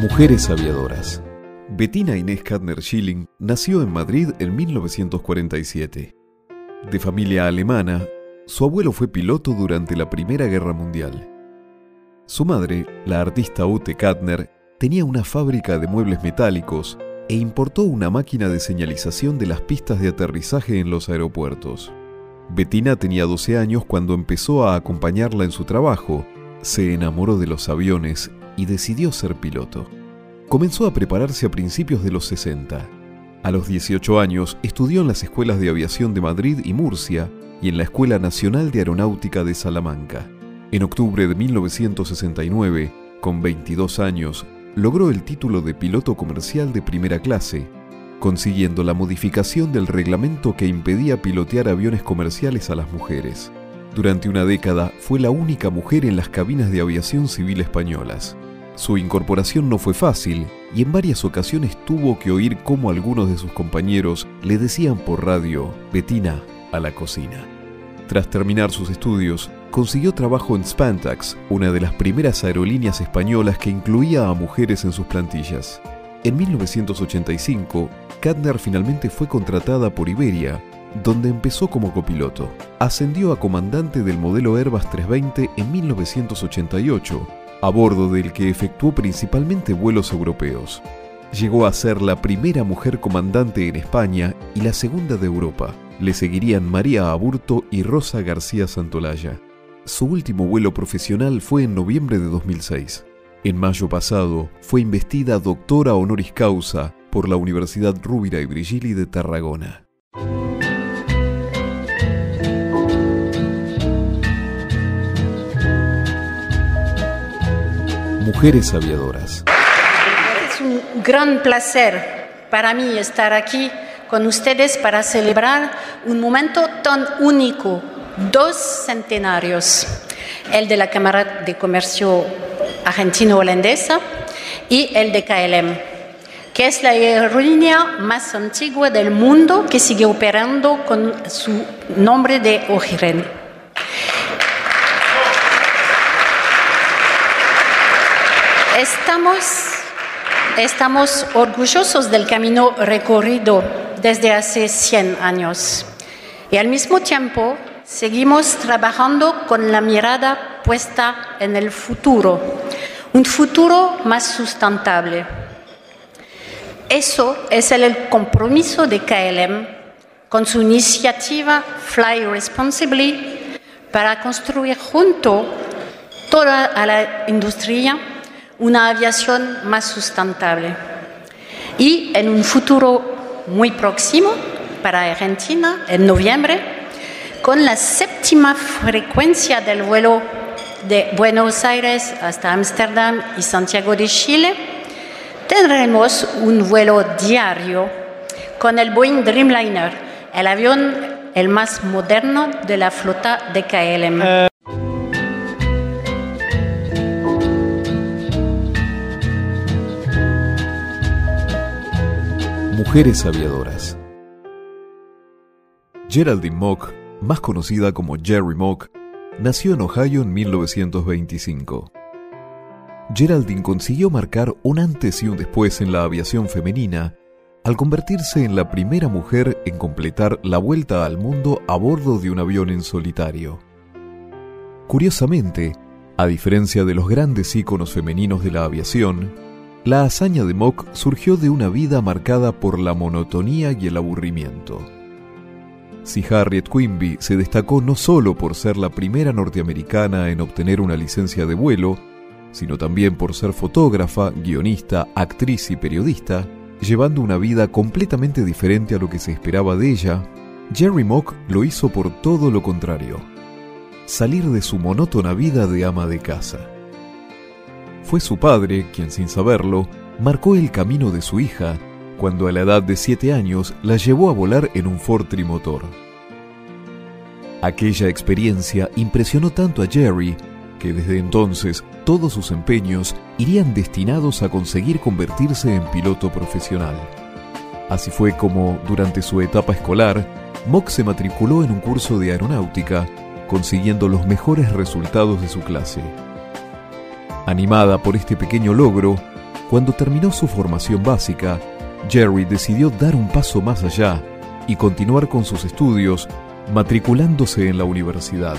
Mujeres aviadoras. Bettina Inés Kadner Schilling nació en Madrid en 1947. De familia alemana, su abuelo fue piloto durante la Primera Guerra Mundial. Su madre, la artista Ute Kadner, tenía una fábrica de muebles metálicos e importó una máquina de señalización de las pistas de aterrizaje en los aeropuertos. Bettina tenía 12 años cuando empezó a acompañarla en su trabajo, se enamoró de los aviones y decidió ser piloto. Comenzó a prepararse a principios de los 60. A los 18 años estudió en las escuelas de aviación de Madrid y Murcia y en la Escuela Nacional de Aeronáutica de Salamanca. En octubre de 1969, con 22 años, logró el título de piloto comercial de primera clase, consiguiendo la modificación del reglamento que impedía pilotear aviones comerciales a las mujeres. Durante una década fue la única mujer en las cabinas de aviación civil españolas. Su incorporación no fue fácil y en varias ocasiones tuvo que oír cómo algunos de sus compañeros le decían por radio, Betina, a la cocina. Tras terminar sus estudios, consiguió trabajo en Spantax, una de las primeras aerolíneas españolas que incluía a mujeres en sus plantillas. En 1985, Kadner finalmente fue contratada por Iberia, donde empezó como copiloto. Ascendió a comandante del modelo Airbus 320 en 1988, a bordo del que efectuó principalmente vuelos europeos. Llegó a ser la primera mujer comandante en España y la segunda de Europa. Le seguirían María Aburto y Rosa García Santolaya. Su último vuelo profesional fue en noviembre de 2006. En mayo pasado fue investida doctora honoris causa por la Universidad Rúbira y Brigili de Tarragona. Mujeres aviadoras. Es un gran placer para mí estar aquí con ustedes para celebrar un momento tan único dos centenarios, el de la Cámara de Comercio Argentino-Holandesa y el de KLM, que es la aerolínea más antigua del mundo que sigue operando con su nombre de origen. Estamos, estamos orgullosos del camino recorrido desde hace 100 años y al mismo tiempo Seguimos trabajando con la mirada puesta en el futuro, un futuro más sustentable. Eso es el compromiso de KLM con su iniciativa Fly Responsibly para construir junto toda la industria una aviación más sustentable. Y en un futuro muy próximo, para Argentina, en noviembre, con la séptima frecuencia del vuelo de Buenos Aires hasta Ámsterdam y Santiago de Chile, tendremos un vuelo diario con el Boeing Dreamliner, el avión el más moderno de la flota de KLM. Mujeres aviadoras. Geraldine Mock más conocida como Jerry Mock, nació en Ohio en 1925. Geraldine consiguió marcar un antes y un después en la aviación femenina al convertirse en la primera mujer en completar la vuelta al mundo a bordo de un avión en solitario. Curiosamente, a diferencia de los grandes íconos femeninos de la aviación, la hazaña de Mock surgió de una vida marcada por la monotonía y el aburrimiento si Harriet Quimby se destacó no solo por ser la primera norteamericana en obtener una licencia de vuelo, sino también por ser fotógrafa, guionista, actriz y periodista, llevando una vida completamente diferente a lo que se esperaba de ella, Jerry Mock lo hizo por todo lo contrario, salir de su monótona vida de ama de casa. Fue su padre quien sin saberlo marcó el camino de su hija cuando a la edad de 7 años la llevó a volar en un Ford trimotor. Aquella experiencia impresionó tanto a Jerry que desde entonces todos sus empeños irían destinados a conseguir convertirse en piloto profesional. Así fue como, durante su etapa escolar, Mock se matriculó en un curso de aeronáutica, consiguiendo los mejores resultados de su clase. Animada por este pequeño logro, cuando terminó su formación básica, Jerry decidió dar un paso más allá y continuar con sus estudios, matriculándose en la universidad.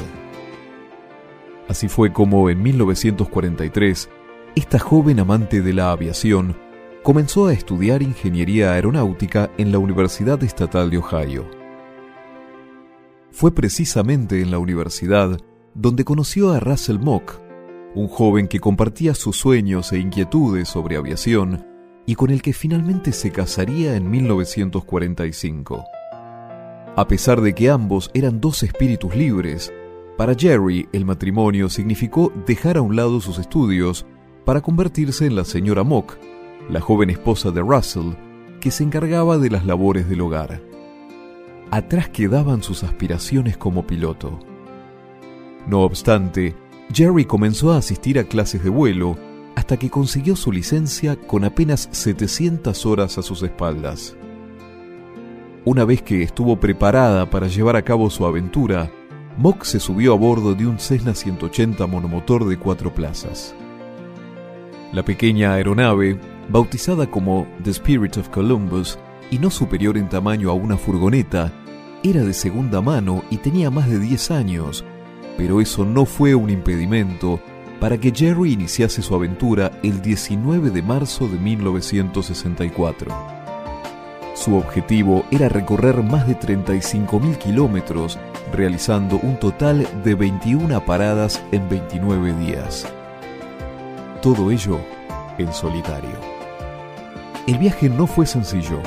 Así fue como en 1943, esta joven amante de la aviación comenzó a estudiar ingeniería aeronáutica en la Universidad Estatal de Ohio. Fue precisamente en la universidad donde conoció a Russell Mock, un joven que compartía sus sueños e inquietudes sobre aviación y con el que finalmente se casaría en 1945. A pesar de que ambos eran dos espíritus libres, para Jerry el matrimonio significó dejar a un lado sus estudios para convertirse en la señora Mock, la joven esposa de Russell, que se encargaba de las labores del hogar. Atrás quedaban sus aspiraciones como piloto. No obstante, Jerry comenzó a asistir a clases de vuelo hasta que consiguió su licencia con apenas 700 horas a sus espaldas. Una vez que estuvo preparada para llevar a cabo su aventura, Mock se subió a bordo de un Cessna 180 monomotor de cuatro plazas. La pequeña aeronave, bautizada como The Spirit of Columbus y no superior en tamaño a una furgoneta, era de segunda mano y tenía más de 10 años, pero eso no fue un impedimento para que Jerry iniciase su aventura el 19 de marzo de 1964. Su objetivo era recorrer más de 35.000 kilómetros, realizando un total de 21 paradas en 29 días. Todo ello en solitario. El viaje no fue sencillo.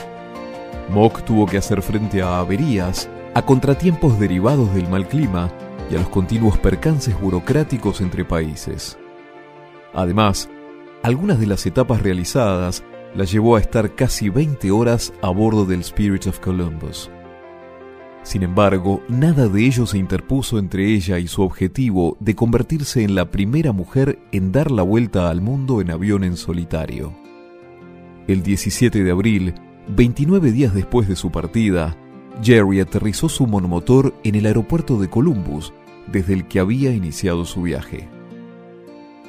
Mock tuvo que hacer frente a averías, a contratiempos derivados del mal clima y a los continuos percances burocráticos entre países. Además, algunas de las etapas realizadas las llevó a estar casi 20 horas a bordo del Spirit of Columbus. Sin embargo, nada de ello se interpuso entre ella y su objetivo de convertirse en la primera mujer en dar la vuelta al mundo en avión en solitario. El 17 de abril, 29 días después de su partida, Jerry aterrizó su monomotor en el aeropuerto de Columbus desde el que había iniciado su viaje.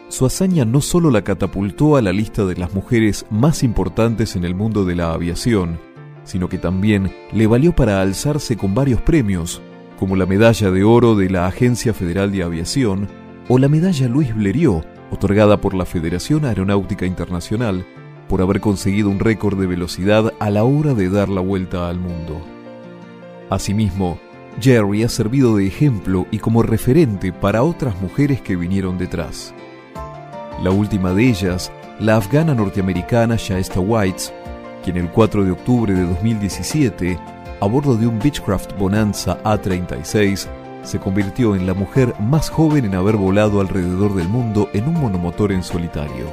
Su hazaña no solo la catapultó a la lista de las mujeres más importantes en el mundo de la aviación, sino que también le valió para alzarse con varios premios, como la Medalla de Oro de la Agencia Federal de Aviación o la Medalla Luis Blériot, otorgada por la Federación Aeronáutica Internacional, por haber conseguido un récord de velocidad a la hora de dar la vuelta al mundo. Asimismo, Jerry ha servido de ejemplo y como referente para otras mujeres que vinieron detrás. La última de ellas, la afgana norteamericana Shaesta Whites, quien el 4 de octubre de 2017, a bordo de un Beechcraft Bonanza A36, se convirtió en la mujer más joven en haber volado alrededor del mundo en un monomotor en solitario.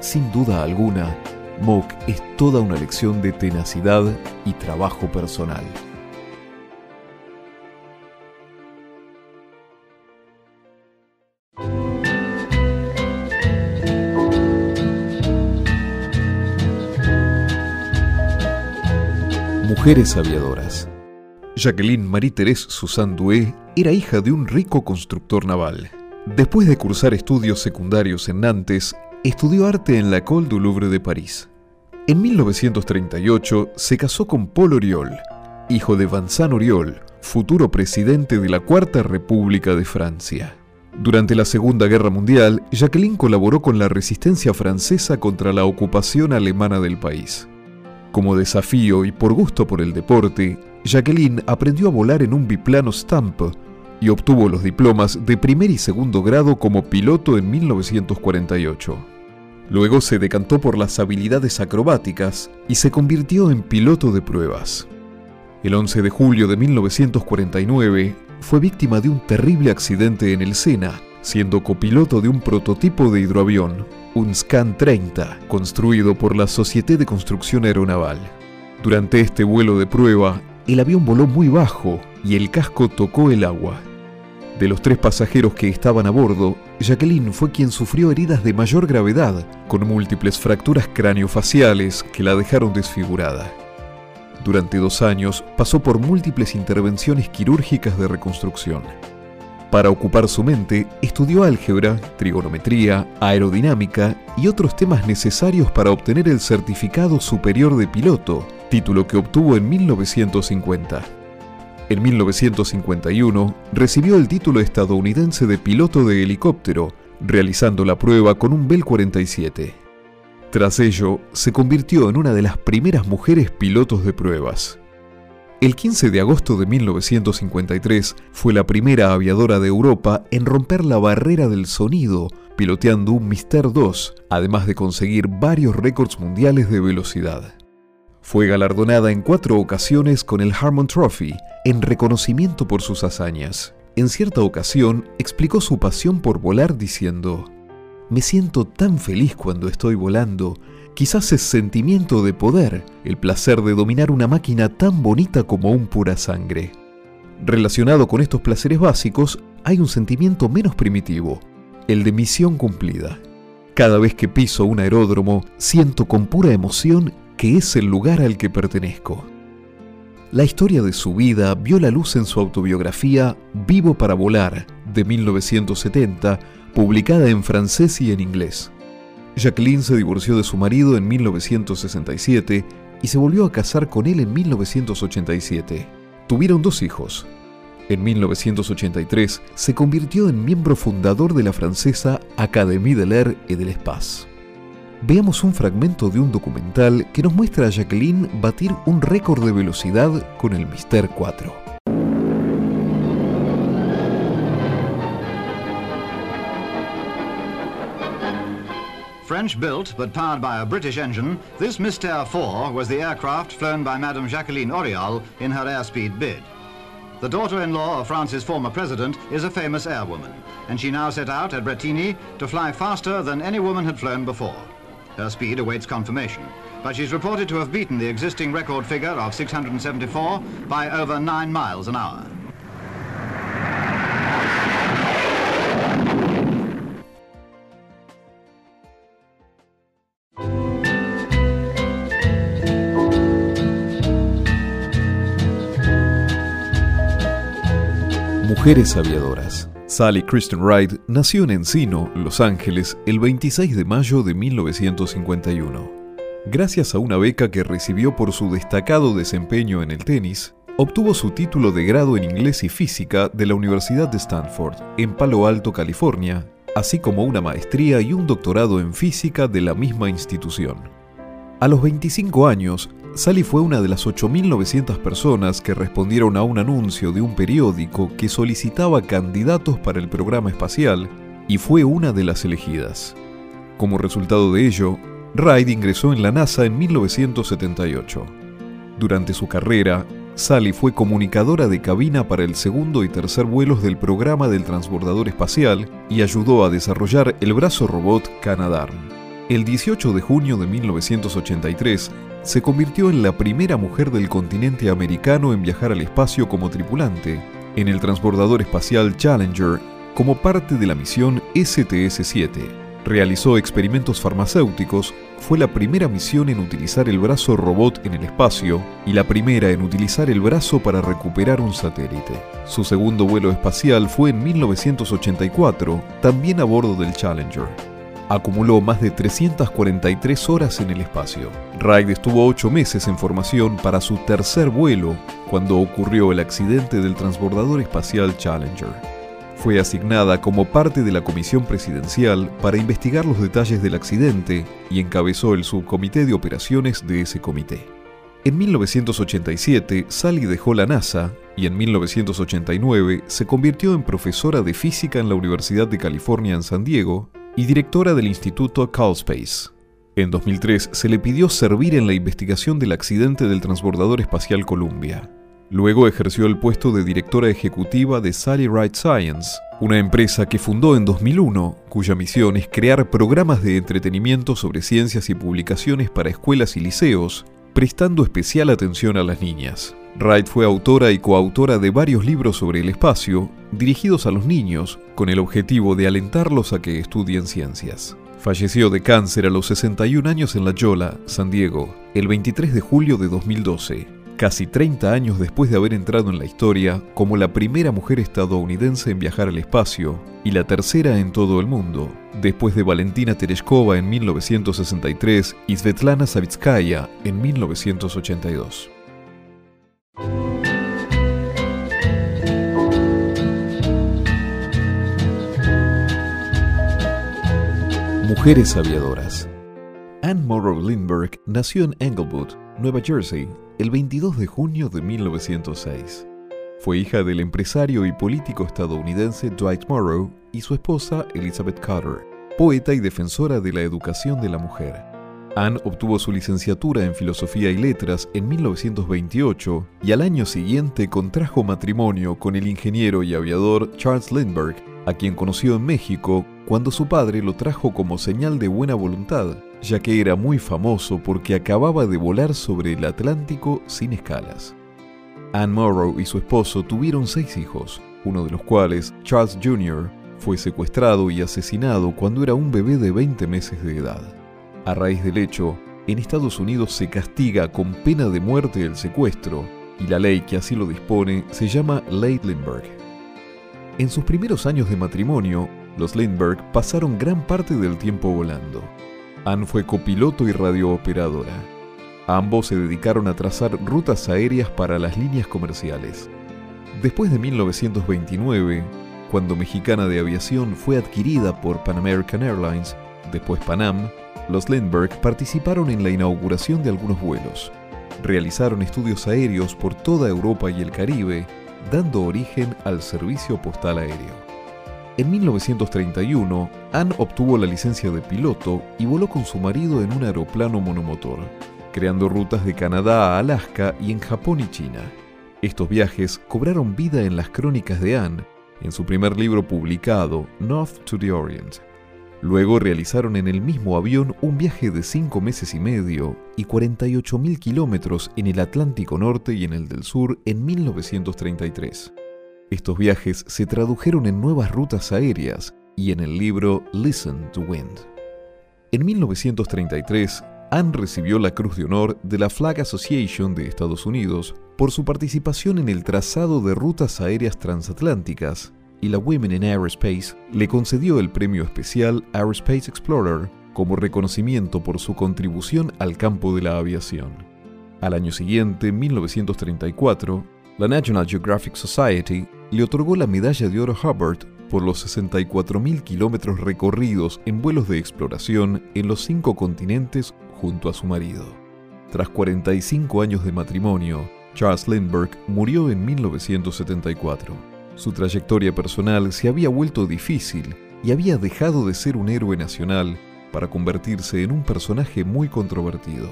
Sin duda alguna, Mock es toda una lección de tenacidad y trabajo personal. Mujeres aviadoras. Jacqueline Marie-Thérèse Susan Doué era hija de un rico constructor naval. Después de cursar estudios secundarios en Nantes, estudió arte en la École du Louvre de París. En 1938 se casó con Paul Oriol, hijo de Vincent Oriol, futuro presidente de la Cuarta República de Francia. Durante la Segunda Guerra Mundial, Jacqueline colaboró con la resistencia francesa contra la ocupación alemana del país. Como desafío y por gusto por el deporte, Jacqueline aprendió a volar en un biplano Stamp y obtuvo los diplomas de primer y segundo grado como piloto en 1948. Luego se decantó por las habilidades acrobáticas y se convirtió en piloto de pruebas. El 11 de julio de 1949 fue víctima de un terrible accidente en el Sena, siendo copiloto de un prototipo de hidroavión, un Scan 30, construido por la Société de Construcción Aeronaval. Durante este vuelo de prueba, el avión voló muy bajo y el casco tocó el agua. De los tres pasajeros que estaban a bordo, Jacqueline fue quien sufrió heridas de mayor gravedad, con múltiples fracturas craneofaciales que la dejaron desfigurada. Durante dos años pasó por múltiples intervenciones quirúrgicas de reconstrucción. Para ocupar su mente, estudió álgebra, trigonometría, aerodinámica y otros temas necesarios para obtener el certificado superior de piloto, título que obtuvo en 1950. En 1951 recibió el título estadounidense de piloto de helicóptero, realizando la prueba con un Bell 47. Tras ello, se convirtió en una de las primeras mujeres pilotos de pruebas. El 15 de agosto de 1953 fue la primera aviadora de Europa en romper la barrera del sonido piloteando un Mister 2, además de conseguir varios récords mundiales de velocidad. Fue galardonada en cuatro ocasiones con el Harmon Trophy en reconocimiento por sus hazañas. En cierta ocasión explicó su pasión por volar diciendo, Me siento tan feliz cuando estoy volando Quizás es sentimiento de poder, el placer de dominar una máquina tan bonita como un pura sangre. Relacionado con estos placeres básicos, hay un sentimiento menos primitivo, el de misión cumplida. Cada vez que piso un aeródromo, siento con pura emoción que es el lugar al que pertenezco. La historia de su vida vio la luz en su autobiografía Vivo para Volar, de 1970, publicada en francés y en inglés. Jacqueline se divorció de su marido en 1967 y se volvió a casar con él en 1987. Tuvieron dos hijos. En 1983 se convirtió en miembro fundador de la francesa Académie de l'Air et de l'Espace. Veamos un fragmento de un documental que nos muestra a Jacqueline batir un récord de velocidad con el Mister 4. French built but powered by a British engine, this Mystère 4 was the aircraft flown by Madame Jacqueline Auriol in her airspeed bid. The daughter-in-law of France's former president is a famous airwoman, and she now set out at Bretigny to fly faster than any woman had flown before. Her speed awaits confirmation, but she's reported to have beaten the existing record figure of 674 by over 9 miles an hour. Mujeres aviadoras. Sally Kristen Wright nació en Encino, Los Ángeles, el 26 de mayo de 1951. Gracias a una beca que recibió por su destacado desempeño en el tenis, obtuvo su título de grado en inglés y física de la Universidad de Stanford, en Palo Alto, California, así como una maestría y un doctorado en física de la misma institución. A los 25 años, Sally fue una de las 8.900 personas que respondieron a un anuncio de un periódico que solicitaba candidatos para el programa espacial y fue una de las elegidas. Como resultado de ello, Ride ingresó en la NASA en 1978. Durante su carrera, Sally fue comunicadora de cabina para el segundo y tercer vuelos del programa del transbordador espacial y ayudó a desarrollar el brazo robot Canadarm. El 18 de junio de 1983, se convirtió en la primera mujer del continente americano en viajar al espacio como tripulante, en el transbordador espacial Challenger, como parte de la misión STS-7. Realizó experimentos farmacéuticos, fue la primera misión en utilizar el brazo robot en el espacio y la primera en utilizar el brazo para recuperar un satélite. Su segundo vuelo espacial fue en 1984, también a bordo del Challenger acumuló más de 343 horas en el espacio. Ride estuvo ocho meses en formación para su tercer vuelo cuando ocurrió el accidente del transbordador espacial Challenger. Fue asignada como parte de la comisión presidencial para investigar los detalles del accidente y encabezó el subcomité de operaciones de ese comité. En 1987, Sally dejó la NASA y en 1989 se convirtió en profesora de física en la Universidad de California en San Diego y directora del Instituto Callspace. En 2003 se le pidió servir en la investigación del accidente del transbordador espacial Columbia. Luego ejerció el puesto de directora ejecutiva de Sally Ride Science, una empresa que fundó en 2001, cuya misión es crear programas de entretenimiento sobre ciencias y publicaciones para escuelas y liceos, prestando especial atención a las niñas. Wright fue autora y coautora de varios libros sobre el espacio, dirigidos a los niños, con el objetivo de alentarlos a que estudien ciencias. Falleció de cáncer a los 61 años en La Jolla, San Diego, el 23 de julio de 2012, casi 30 años después de haber entrado en la historia como la primera mujer estadounidense en viajar al espacio y la tercera en todo el mundo, después de Valentina Tereshkova en 1963 y Svetlana Savitskaya en 1982. Mujeres aviadoras. Anne Morrow Lindbergh nació en Englewood, Nueva Jersey, el 22 de junio de 1906. Fue hija del empresario y político estadounidense Dwight Morrow y su esposa Elizabeth Carter, poeta y defensora de la educación de la mujer. Anne obtuvo su licenciatura en Filosofía y Letras en 1928 y al año siguiente contrajo matrimonio con el ingeniero y aviador Charles Lindbergh, a quien conoció en México cuando su padre lo trajo como señal de buena voluntad ya que era muy famoso porque acababa de volar sobre el Atlántico sin escalas. Anne Morrow y su esposo tuvieron seis hijos, uno de los cuales, Charles Jr., fue secuestrado y asesinado cuando era un bebé de 20 meses de edad. A raíz del hecho, en Estados Unidos se castiga con pena de muerte el secuestro, y la ley que así lo dispone se llama Ley Lindbergh. En sus primeros años de matrimonio, los Lindbergh pasaron gran parte del tiempo volando. Anne fue copiloto y radiooperadora. Ambos se dedicaron a trazar rutas aéreas para las líneas comerciales. Después de 1929, cuando Mexicana de Aviación fue adquirida por Pan American Airlines, después Panam, los Lindbergh participaron en la inauguración de algunos vuelos. Realizaron estudios aéreos por toda Europa y el Caribe, dando origen al servicio postal aéreo. En 1931, Anne obtuvo la licencia de piloto y voló con su marido en un aeroplano monomotor, creando rutas de Canadá a Alaska y en Japón y China. Estos viajes cobraron vida en las crónicas de Anne, en su primer libro publicado, North to the Orient. Luego realizaron en el mismo avión un viaje de cinco meses y medio y 48.000 kilómetros en el Atlántico Norte y en el del Sur en 1933. Estos viajes se tradujeron en nuevas rutas aéreas y en el libro Listen to Wind. En 1933, Anne recibió la Cruz de Honor de la Flag Association de Estados Unidos por su participación en el trazado de rutas aéreas transatlánticas y la Women in Aerospace le concedió el premio especial Aerospace Explorer como reconocimiento por su contribución al campo de la aviación. Al año siguiente, 1934, la National Geographic Society le otorgó la medalla de oro Hubbard por los 64.000 kilómetros recorridos en vuelos de exploración en los cinco continentes junto a su marido. Tras 45 años de matrimonio, Charles Lindbergh murió en 1974. Su trayectoria personal se había vuelto difícil y había dejado de ser un héroe nacional para convertirse en un personaje muy controvertido.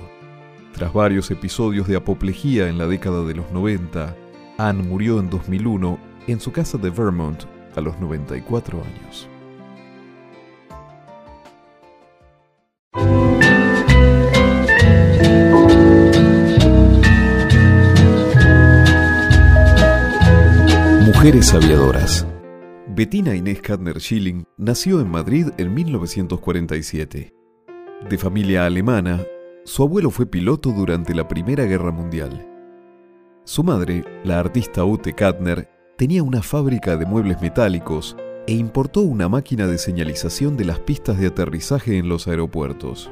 Tras varios episodios de apoplejía en la década de los 90, Anne murió en 2001 en su casa de Vermont a los 94 años. Mujeres aviadoras. Bettina Inés Kadner Schilling nació en Madrid en 1947. De familia alemana, su abuelo fue piloto durante la Primera Guerra Mundial. Su madre, la artista Ute Kadner, tenía una fábrica de muebles metálicos e importó una máquina de señalización de las pistas de aterrizaje en los aeropuertos.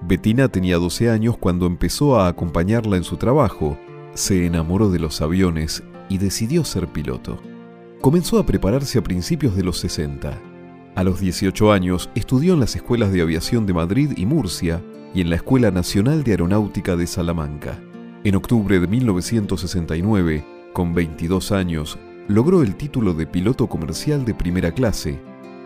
Bettina tenía 12 años cuando empezó a acompañarla en su trabajo, se enamoró de los aviones y decidió ser piloto. Comenzó a prepararse a principios de los 60. A los 18 años estudió en las escuelas de aviación de Madrid y Murcia y en la Escuela Nacional de Aeronáutica de Salamanca. En octubre de 1969, con 22 años, logró el título de piloto comercial de primera clase,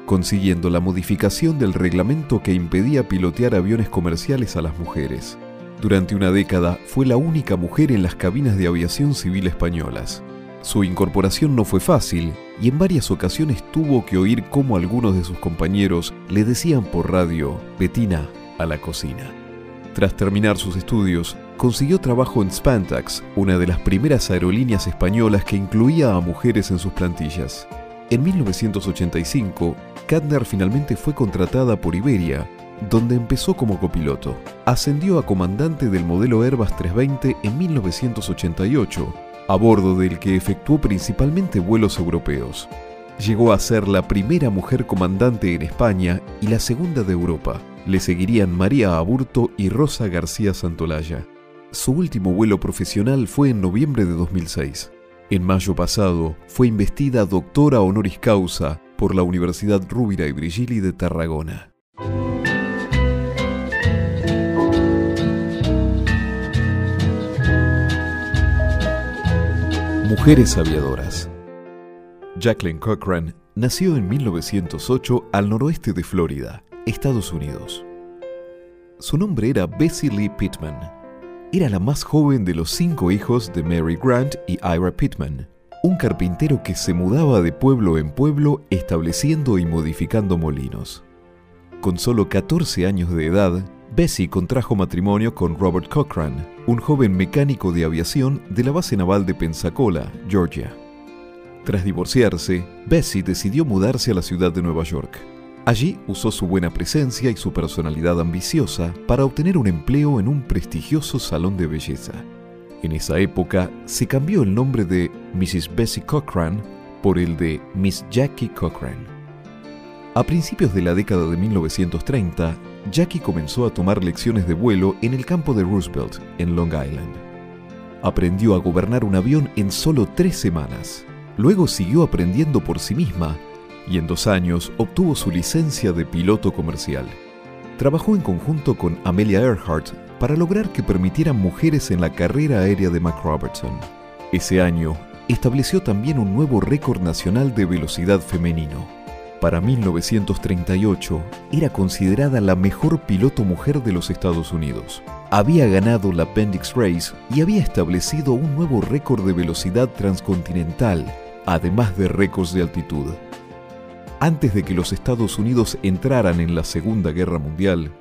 consiguiendo la modificación del reglamento que impedía pilotear aviones comerciales a las mujeres. Durante una década fue la única mujer en las cabinas de aviación civil españolas. Su incorporación no fue fácil y en varias ocasiones tuvo que oír cómo algunos de sus compañeros le decían por radio, Betina, a la cocina. Tras terminar sus estudios, consiguió trabajo en Spantax, una de las primeras aerolíneas españolas que incluía a mujeres en sus plantillas. En 1985, Katner finalmente fue contratada por Iberia donde empezó como copiloto. Ascendió a comandante del modelo Airbus 320 en 1988, a bordo del que efectuó principalmente vuelos europeos. Llegó a ser la primera mujer comandante en España y la segunda de Europa. Le seguirían María Aburto y Rosa García Santolaya. Su último vuelo profesional fue en noviembre de 2006. En mayo pasado fue investida doctora honoris causa por la Universidad Rúbira y Brigili de Tarragona. Mujeres aviadoras. Jacqueline Cochran nació en 1908 al noroeste de Florida, Estados Unidos. Su nombre era Bessie Lee Pittman. Era la más joven de los cinco hijos de Mary Grant y Ira Pittman, un carpintero que se mudaba de pueblo en pueblo estableciendo y modificando molinos. Con solo 14 años de edad, Bessie contrajo matrimonio con Robert Cochran, un joven mecánico de aviación de la base naval de Pensacola, Georgia. Tras divorciarse, Bessie decidió mudarse a la ciudad de Nueva York. Allí usó su buena presencia y su personalidad ambiciosa para obtener un empleo en un prestigioso salón de belleza. En esa época se cambió el nombre de Mrs. Bessie Cochran por el de Miss Jackie Cochran. A principios de la década de 1930, Jackie comenzó a tomar lecciones de vuelo en el campo de Roosevelt, en Long Island. Aprendió a gobernar un avión en solo tres semanas. Luego siguió aprendiendo por sí misma y en dos años obtuvo su licencia de piloto comercial. Trabajó en conjunto con Amelia Earhart para lograr que permitieran mujeres en la carrera aérea de McRobertson. Ese año, estableció también un nuevo récord nacional de velocidad femenino. Para 1938, era considerada la mejor piloto mujer de los Estados Unidos. Había ganado la Appendix Race y había establecido un nuevo récord de velocidad transcontinental, además de récords de altitud. Antes de que los Estados Unidos entraran en la Segunda Guerra Mundial,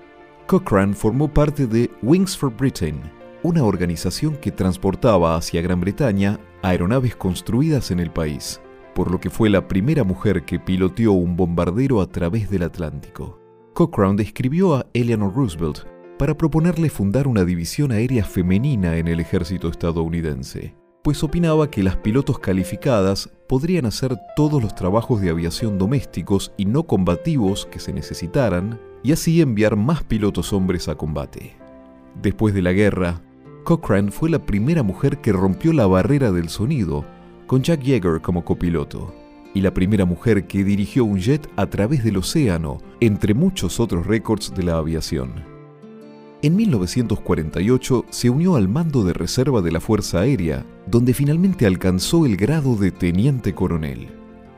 Cochrane formó parte de Wings for Britain, una organización que transportaba hacia Gran Bretaña aeronaves construidas en el país, por lo que fue la primera mujer que piloteó un bombardero a través del Atlántico. Cochrane describió a Eleanor Roosevelt para proponerle fundar una división aérea femenina en el ejército estadounidense, pues opinaba que las pilotos calificadas podrían hacer todos los trabajos de aviación domésticos y no combativos que se necesitaran y así enviar más pilotos hombres a combate. Después de la guerra, Cochrane fue la primera mujer que rompió la barrera del sonido, con Jack Yeager como copiloto, y la primera mujer que dirigió un jet a través del océano, entre muchos otros récords de la aviación. En 1948 se unió al mando de reserva de la Fuerza Aérea, donde finalmente alcanzó el grado de teniente coronel.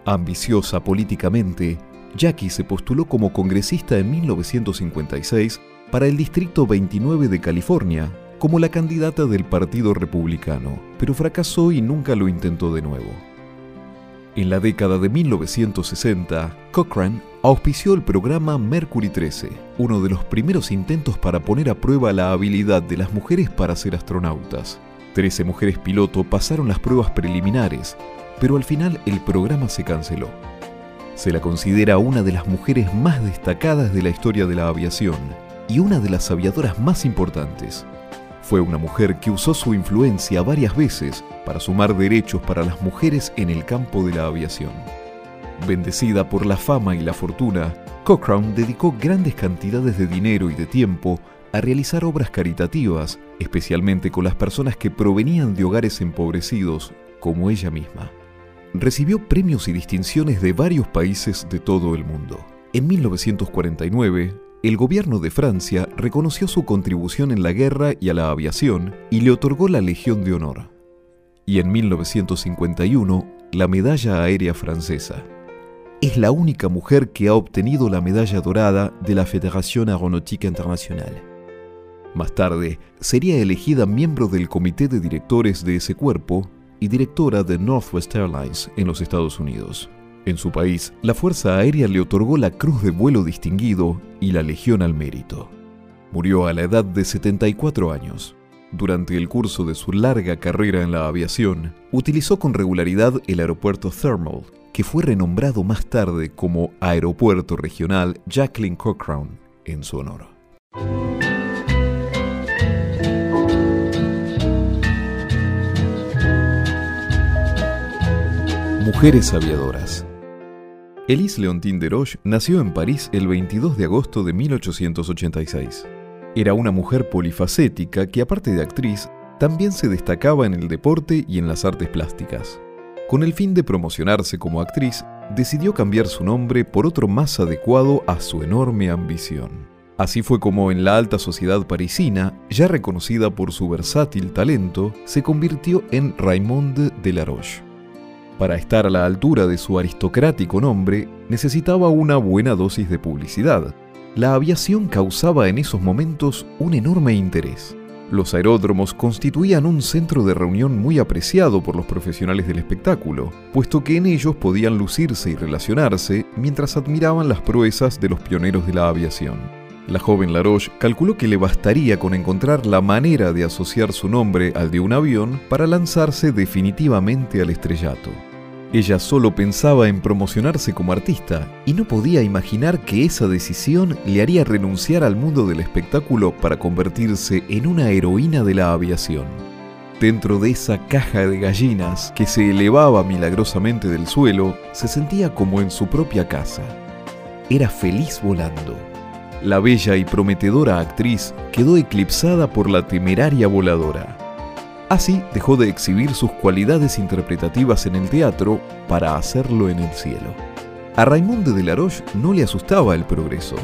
Ambiciosa políticamente, Jackie se postuló como congresista en 1956 para el Distrito 29 de California como la candidata del Partido Republicano, pero fracasó y nunca lo intentó de nuevo. En la década de 1960, Cochrane auspició el programa Mercury 13, uno de los primeros intentos para poner a prueba la habilidad de las mujeres para ser astronautas. Trece mujeres piloto pasaron las pruebas preliminares, pero al final el programa se canceló. Se la considera una de las mujeres más destacadas de la historia de la aviación y una de las aviadoras más importantes. Fue una mujer que usó su influencia varias veces para sumar derechos para las mujeres en el campo de la aviación. Bendecida por la fama y la fortuna, Cochrane dedicó grandes cantidades de dinero y de tiempo a realizar obras caritativas, especialmente con las personas que provenían de hogares empobrecidos, como ella misma recibió premios y distinciones de varios países de todo el mundo. En 1949, el gobierno de Francia reconoció su contribución en la guerra y a la aviación y le otorgó la Legión de Honor. Y en 1951, la Medalla Aérea Francesa. Es la única mujer que ha obtenido la medalla dorada de la Fédération Aeronautique Internationale. Más tarde, sería elegida miembro del comité de directores de ese cuerpo y directora de Northwest Airlines en los Estados Unidos. En su país, la Fuerza Aérea le otorgó la Cruz de Vuelo Distinguido y la Legión al Mérito. Murió a la edad de 74 años. Durante el curso de su larga carrera en la aviación, utilizó con regularidad el aeropuerto Thermal, que fue renombrado más tarde como Aeropuerto Regional Jacqueline Cochrane, en su honor. Mujeres aviadoras. Elise Leontine Deroche nació en París el 22 de agosto de 1886. Era una mujer polifacética que, aparte de actriz, también se destacaba en el deporte y en las artes plásticas. Con el fin de promocionarse como actriz, decidió cambiar su nombre por otro más adecuado a su enorme ambición. Así fue como en la alta sociedad parisina, ya reconocida por su versátil talento, se convirtió en Raymonde de la Roche. Para estar a la altura de su aristocrático nombre, necesitaba una buena dosis de publicidad. La aviación causaba en esos momentos un enorme interés. Los aeródromos constituían un centro de reunión muy apreciado por los profesionales del espectáculo, puesto que en ellos podían lucirse y relacionarse mientras admiraban las proezas de los pioneros de la aviación. La joven Laroche calculó que le bastaría con encontrar la manera de asociar su nombre al de un avión para lanzarse definitivamente al estrellato. Ella solo pensaba en promocionarse como artista y no podía imaginar que esa decisión le haría renunciar al mundo del espectáculo para convertirse en una heroína de la aviación. Dentro de esa caja de gallinas que se elevaba milagrosamente del suelo, se sentía como en su propia casa. Era feliz volando la bella y prometedora actriz quedó eclipsada por la temeraria voladora. Así dejó de exhibir sus cualidades interpretativas en el teatro para hacerlo en el cielo. A Raimonde de Laroche no le asustaba el progreso.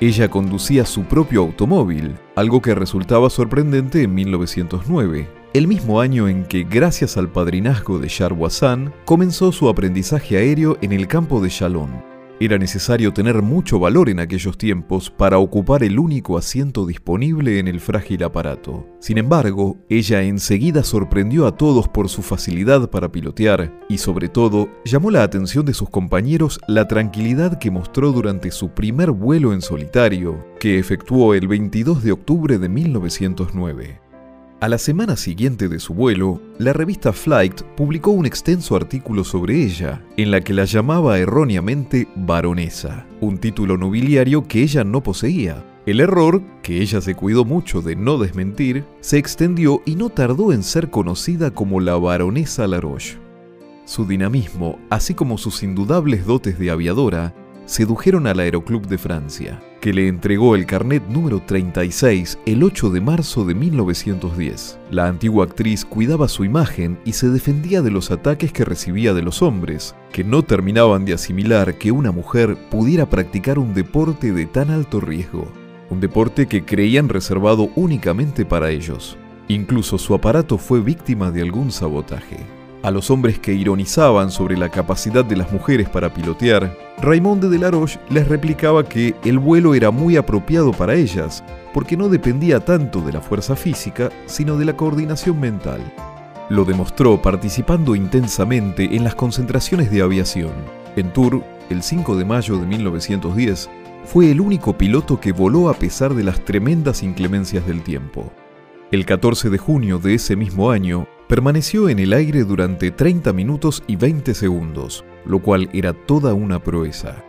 Ella conducía su propio automóvil, algo que resultaba sorprendente en 1909, el mismo año en que, gracias al padrinazgo de Charboisan, comenzó su aprendizaje aéreo en el campo de Chalon, era necesario tener mucho valor en aquellos tiempos para ocupar el único asiento disponible en el frágil aparato. Sin embargo, ella enseguida sorprendió a todos por su facilidad para pilotear y sobre todo llamó la atención de sus compañeros la tranquilidad que mostró durante su primer vuelo en solitario, que efectuó el 22 de octubre de 1909. A la semana siguiente de su vuelo, la revista Flight publicó un extenso artículo sobre ella, en la que la llamaba erróneamente baronesa, un título nobiliario que ella no poseía. El error, que ella se cuidó mucho de no desmentir, se extendió y no tardó en ser conocida como la baronesa Laroche. Su dinamismo, así como sus indudables dotes de aviadora, sedujeron al Aeroclub de Francia, que le entregó el carnet número 36 el 8 de marzo de 1910. La antigua actriz cuidaba su imagen y se defendía de los ataques que recibía de los hombres, que no terminaban de asimilar que una mujer pudiera practicar un deporte de tan alto riesgo, un deporte que creían reservado únicamente para ellos. Incluso su aparato fue víctima de algún sabotaje. A los hombres que ironizaban sobre la capacidad de las mujeres para pilotear, Raymond de Laroche les replicaba que el vuelo era muy apropiado para ellas, porque no dependía tanto de la fuerza física, sino de la coordinación mental. Lo demostró participando intensamente en las concentraciones de aviación. En Tours, el 5 de mayo de 1910, fue el único piloto que voló a pesar de las tremendas inclemencias del tiempo. El 14 de junio de ese mismo año, Permaneció en el aire durante 30 minutos y 20 segundos, lo cual era toda una proeza.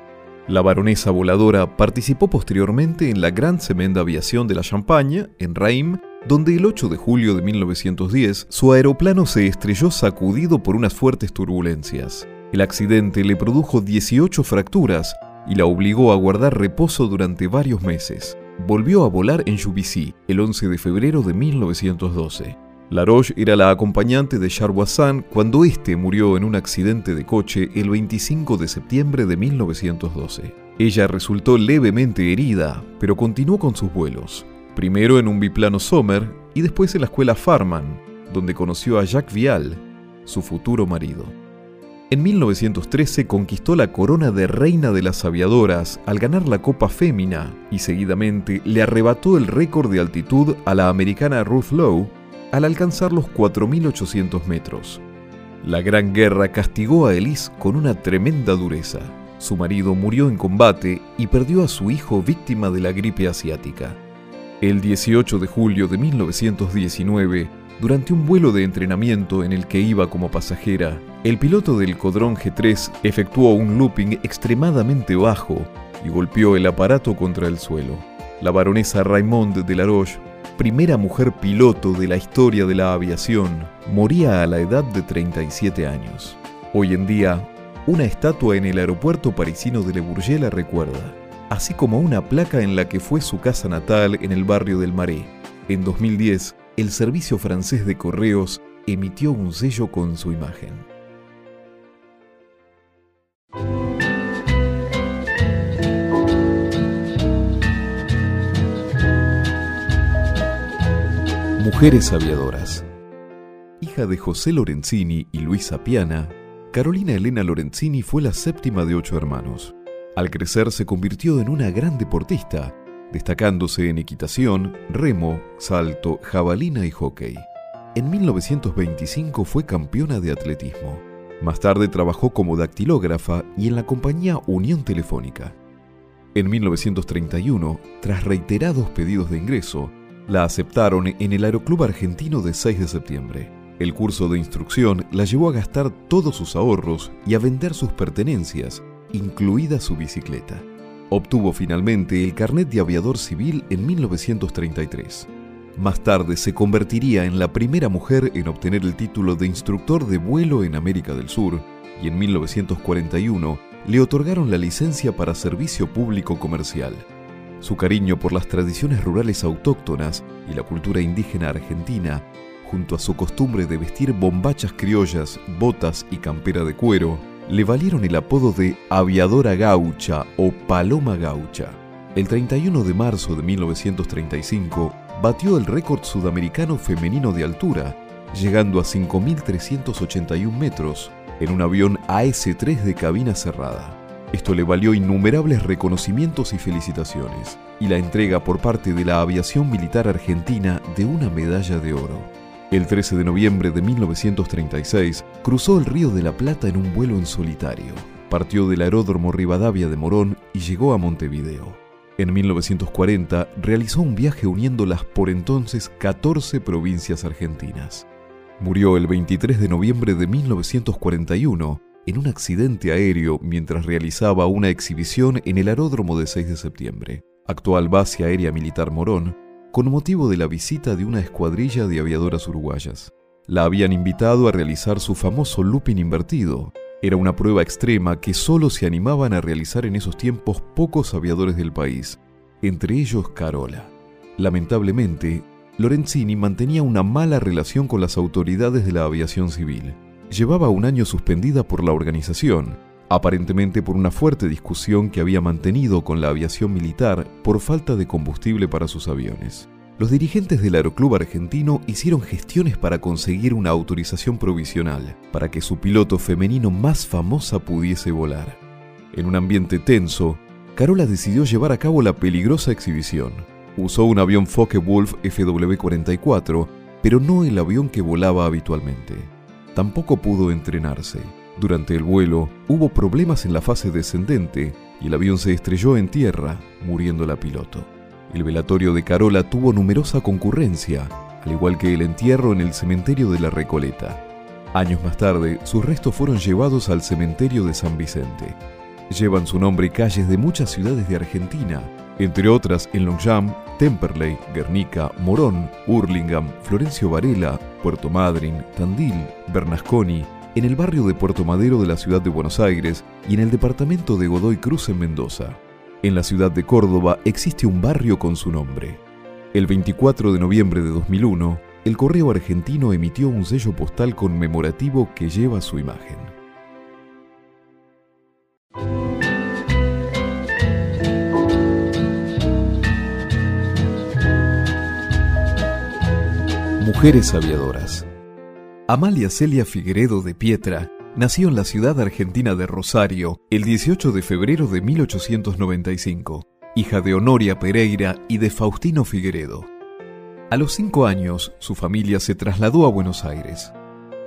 La baronesa voladora participó posteriormente en la Gran Semaine Aviación de la Champagne, en Reims, donde el 8 de julio de 1910 su aeroplano se estrelló sacudido por unas fuertes turbulencias. El accidente le produjo 18 fracturas y la obligó a guardar reposo durante varios meses. Volvió a volar en Juvisy el 11 de febrero de 1912. Laroche era la acompañante de Charboisan cuando éste murió en un accidente de coche el 25 de septiembre de 1912. Ella resultó levemente herida, pero continuó con sus vuelos, primero en un biplano Sommer y después en la escuela Farman, donde conoció a Jacques Vial, su futuro marido. En 1913 conquistó la corona de reina de las aviadoras al ganar la Copa Fémina y seguidamente le arrebató el récord de altitud a la americana Ruth Lowe al alcanzar los 4.800 metros. La Gran Guerra castigó a Elise con una tremenda dureza. Su marido murió en combate y perdió a su hijo víctima de la gripe asiática. El 18 de julio de 1919, durante un vuelo de entrenamiento en el que iba como pasajera, el piloto del Codrón G3 efectuó un looping extremadamente bajo y golpeó el aparato contra el suelo. La baronesa Raymond de Laroche, primera mujer piloto de la historia de la aviación, moría a la edad de 37 años. Hoy en día, una estatua en el aeropuerto parisino de Le Bourget la recuerda, así como una placa en la que fue su casa natal en el barrio del Marais. En 2010, el Servicio Francés de Correos emitió un sello con su imagen. Mujeres aviadoras. Hija de José Lorenzini y Luisa Piana, Carolina Elena Lorenzini fue la séptima de ocho hermanos. Al crecer se convirtió en una gran deportista, destacándose en equitación, remo, salto, jabalina y hockey. En 1925 fue campeona de atletismo. Más tarde trabajó como dactilógrafa y en la compañía Unión Telefónica. En 1931, tras reiterados pedidos de ingreso, la aceptaron en el Aeroclub Argentino de 6 de septiembre. El curso de instrucción la llevó a gastar todos sus ahorros y a vender sus pertenencias, incluida su bicicleta. Obtuvo finalmente el carnet de aviador civil en 1933. Más tarde se convertiría en la primera mujer en obtener el título de instructor de vuelo en América del Sur y en 1941 le otorgaron la licencia para servicio público comercial. Su cariño por las tradiciones rurales autóctonas y la cultura indígena argentina, junto a su costumbre de vestir bombachas criollas, botas y campera de cuero, le valieron el apodo de aviadora gaucha o paloma gaucha. El 31 de marzo de 1935 batió el récord sudamericano femenino de altura, llegando a 5.381 metros en un avión AS-3 de cabina cerrada. Esto le valió innumerables reconocimientos y felicitaciones, y la entrega por parte de la aviación militar argentina de una medalla de oro. El 13 de noviembre de 1936 cruzó el Río de la Plata en un vuelo en solitario. Partió del aeródromo Rivadavia de Morón y llegó a Montevideo. En 1940 realizó un viaje uniendo las por entonces 14 provincias argentinas. Murió el 23 de noviembre de 1941 en un accidente aéreo mientras realizaba una exhibición en el aeródromo de 6 de septiembre, actual base aérea militar Morón, con motivo de la visita de una escuadrilla de aviadoras uruguayas. La habían invitado a realizar su famoso looping invertido. Era una prueba extrema que solo se animaban a realizar en esos tiempos pocos aviadores del país, entre ellos Carola. Lamentablemente, Lorenzini mantenía una mala relación con las autoridades de la aviación civil llevaba un año suspendida por la organización, aparentemente por una fuerte discusión que había mantenido con la aviación militar por falta de combustible para sus aviones. Los dirigentes del Aeroclub argentino hicieron gestiones para conseguir una autorización provisional para que su piloto femenino más famosa pudiese volar. En un ambiente tenso, Carola decidió llevar a cabo la peligrosa exhibición. Usó un avión Focke-Wulf FW-44, pero no el avión que volaba habitualmente tampoco pudo entrenarse. Durante el vuelo hubo problemas en la fase descendente y el avión se estrelló en tierra, muriendo la piloto. El velatorio de Carola tuvo numerosa concurrencia, al igual que el entierro en el cementerio de la Recoleta. Años más tarde, sus restos fueron llevados al cementerio de San Vicente. Llevan su nombre calles de muchas ciudades de Argentina, entre otras en Longchamp, Temperley, Guernica, Morón, Hurlingham, Florencio Varela, Puerto Madryn, Tandil, Bernasconi, en el barrio de Puerto Madero de la ciudad de Buenos Aires y en el departamento de Godoy Cruz en Mendoza. En la ciudad de Córdoba existe un barrio con su nombre. El 24 de noviembre de 2001, el Correo Argentino emitió un sello postal conmemorativo que lleva su imagen. Mujeres aviadoras. Amalia Celia Figueredo de Pietra nació en la ciudad argentina de Rosario el 18 de febrero de 1895, hija de Honoria Pereira y de Faustino Figueredo. A los cinco años, su familia se trasladó a Buenos Aires.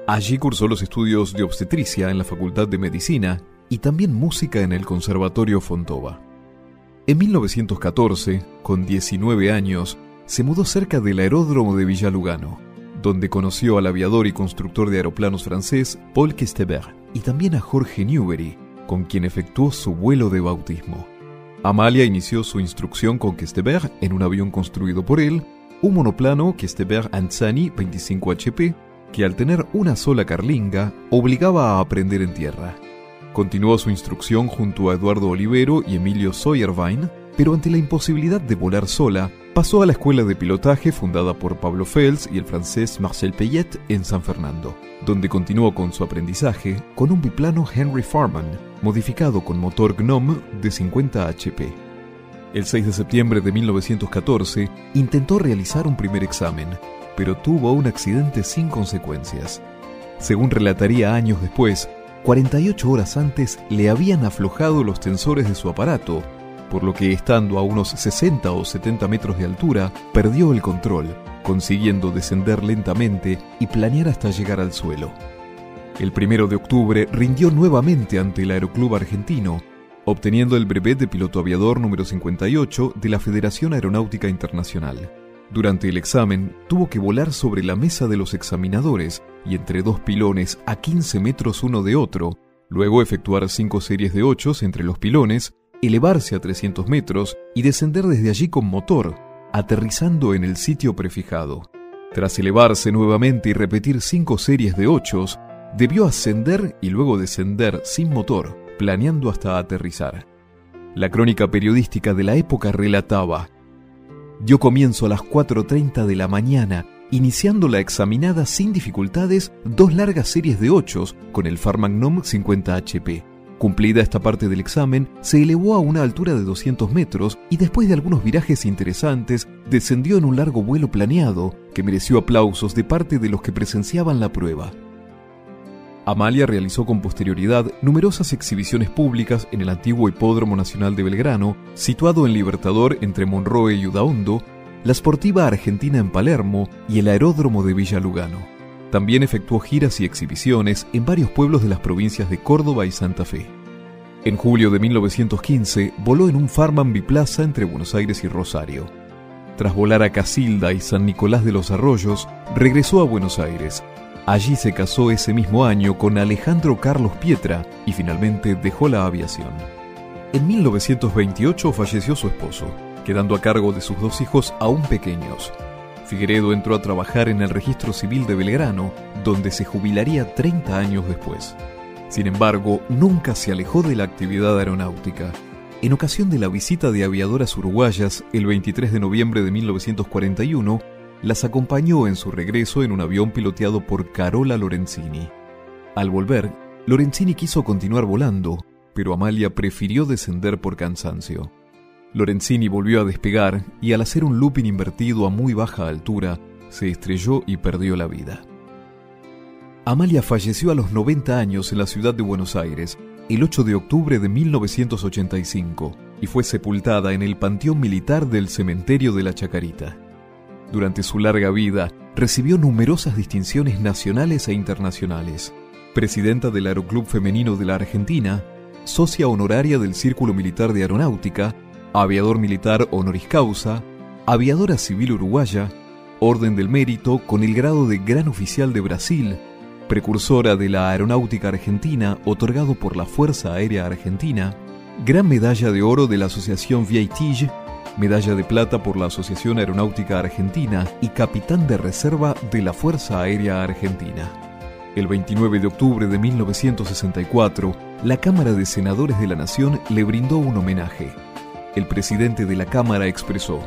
Allí cursó los estudios de obstetricia en la Facultad de Medicina y también música en el Conservatorio Fontova. En 1914, con 19 años, se mudó cerca del aeródromo de Villalugano, donde conoció al aviador y constructor de aeroplanos francés Paul Questebert y también a Jorge Newbery, con quien efectuó su vuelo de bautismo. Amalia inició su instrucción con Questeber en un avión construido por él, un monoplano Questeber Anzani 25 HP, que al tener una sola carlinga obligaba a aprender en tierra. Continuó su instrucción junto a Eduardo Olivero y Emilio Sawyerwein, pero ante la imposibilidad de volar sola, pasó a la escuela de pilotaje fundada por Pablo Fels y el francés Marcel Payet en San Fernando, donde continuó con su aprendizaje con un biplano Henry Farman, modificado con motor Gnome de 50 HP. El 6 de septiembre de 1914 intentó realizar un primer examen, pero tuvo un accidente sin consecuencias. Según relataría años después, 48 horas antes le habían aflojado los tensores de su aparato, por lo que estando a unos 60 o 70 metros de altura, perdió el control, consiguiendo descender lentamente y planear hasta llegar al suelo. El primero de octubre rindió nuevamente ante el Aeroclub Argentino, obteniendo el brevet de piloto aviador número 58 de la Federación Aeronáutica Internacional. Durante el examen, tuvo que volar sobre la mesa de los examinadores y entre dos pilones a 15 metros uno de otro, luego efectuar cinco series de ochos entre los pilones, elevarse a 300 metros y descender desde allí con motor, aterrizando en el sitio prefijado. Tras elevarse nuevamente y repetir cinco series de ochos, debió ascender y luego descender sin motor, planeando hasta aterrizar. La crónica periodística de la época relataba, dio comienzo a las 4.30 de la mañana, iniciando la examinada sin dificultades dos largas series de ochos con el Farmagnum 50 HP. Cumplida esta parte del examen, se elevó a una altura de 200 metros y después de algunos virajes interesantes, descendió en un largo vuelo planeado que mereció aplausos de parte de los que presenciaban la prueba. Amalia realizó con posterioridad numerosas exhibiciones públicas en el antiguo Hipódromo Nacional de Belgrano, situado en Libertador entre Monroe y Udaondo, la Sportiva Argentina en Palermo y el Aeródromo de Villa Lugano. También efectuó giras y exhibiciones en varios pueblos de las provincias de Córdoba y Santa Fe. En julio de 1915 voló en un Farman biplaza entre Buenos Aires y Rosario. Tras volar a Casilda y San Nicolás de los Arroyos, regresó a Buenos Aires, Allí se casó ese mismo año con Alejandro Carlos Pietra y finalmente dejó la aviación. En 1928 falleció su esposo, quedando a cargo de sus dos hijos aún pequeños. Figueredo entró a trabajar en el registro civil de Belgrano, donde se jubilaría 30 años después. Sin embargo, nunca se alejó de la actividad aeronáutica. En ocasión de la visita de aviadoras uruguayas el 23 de noviembre de 1941, las acompañó en su regreso en un avión piloteado por Carola Lorenzini. Al volver, Lorenzini quiso continuar volando, pero Amalia prefirió descender por cansancio. Lorenzini volvió a despegar y al hacer un looping invertido a muy baja altura, se estrelló y perdió la vida. Amalia falleció a los 90 años en la ciudad de Buenos Aires el 8 de octubre de 1985 y fue sepultada en el Panteón Militar del Cementerio de la Chacarita. Durante su larga vida, recibió numerosas distinciones nacionales e internacionales. Presidenta del Aeroclub Femenino de la Argentina, socia honoraria del Círculo Militar de Aeronáutica, aviador militar honoris causa, aviadora civil uruguaya, Orden del Mérito con el grado de Gran Oficial de Brasil, precursora de la Aeronáutica Argentina otorgado por la Fuerza Aérea Argentina, Gran Medalla de Oro de la Asociación VIATIG medalla de plata por la Asociación Aeronáutica Argentina y capitán de reserva de la Fuerza Aérea Argentina. El 29 de octubre de 1964, la Cámara de Senadores de la Nación le brindó un homenaje. El presidente de la Cámara expresó,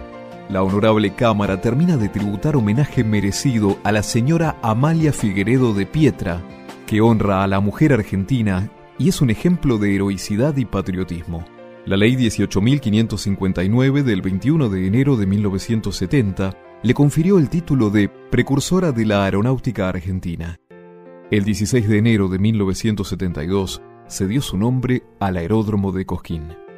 la honorable Cámara termina de tributar homenaje merecido a la señora Amalia Figueredo de Pietra, que honra a la mujer argentina y es un ejemplo de heroicidad y patriotismo. La ley 18.559 del 21 de enero de 1970 le confirió el título de Precursora de la Aeronáutica Argentina. El 16 de enero de 1972 se dio su nombre al aeródromo de Cosquín.